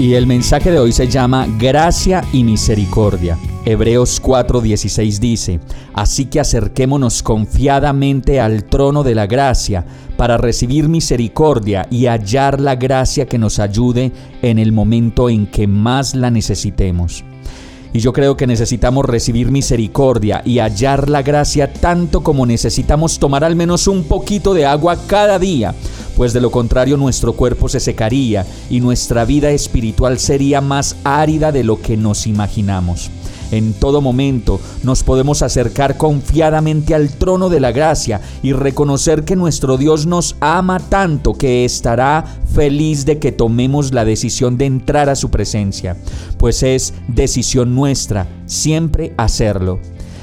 Y el mensaje de hoy se llama Gracia y Misericordia. Hebreos 4:16 dice, Así que acerquémonos confiadamente al trono de la gracia para recibir misericordia y hallar la gracia que nos ayude en el momento en que más la necesitemos. Y yo creo que necesitamos recibir misericordia y hallar la gracia tanto como necesitamos tomar al menos un poquito de agua cada día, pues de lo contrario nuestro cuerpo se secaría y nuestra vida espiritual sería más árida de lo que nos imaginamos. En todo momento nos podemos acercar confiadamente al trono de la gracia y reconocer que nuestro Dios nos ama tanto que estará feliz de que tomemos la decisión de entrar a su presencia, pues es decisión nuestra siempre hacerlo.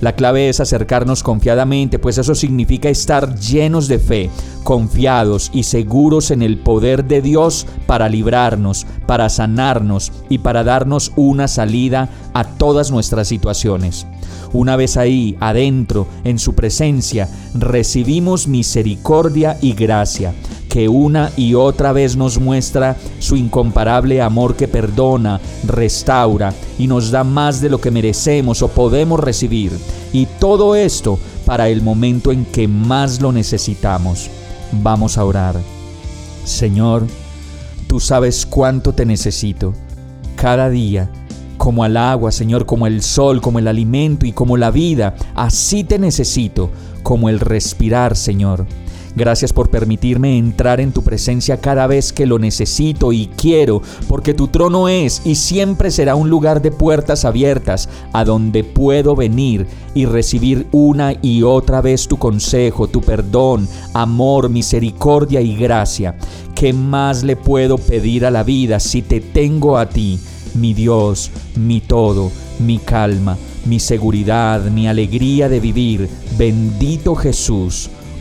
La clave es acercarnos confiadamente, pues eso significa estar llenos de fe, confiados y seguros en el poder de Dios para librarnos, para sanarnos y para darnos una salida a todas nuestras situaciones. Una vez ahí, adentro, en su presencia, recibimos misericordia y gracia que una y otra vez nos muestra su incomparable amor que perdona, restaura y nos da más de lo que merecemos o podemos recibir. Y todo esto para el momento en que más lo necesitamos. Vamos a orar. Señor, tú sabes cuánto te necesito. Cada día como al agua, Señor, como el sol, como el alimento y como la vida. Así te necesito, como el respirar, Señor. Gracias por permitirme entrar en tu presencia cada vez que lo necesito y quiero, porque tu trono es y siempre será un lugar de puertas abiertas a donde puedo venir y recibir una y otra vez tu consejo, tu perdón, amor, misericordia y gracia. ¿Qué más le puedo pedir a la vida si te tengo a ti, mi Dios, mi todo, mi calma, mi seguridad, mi alegría de vivir? Bendito Jesús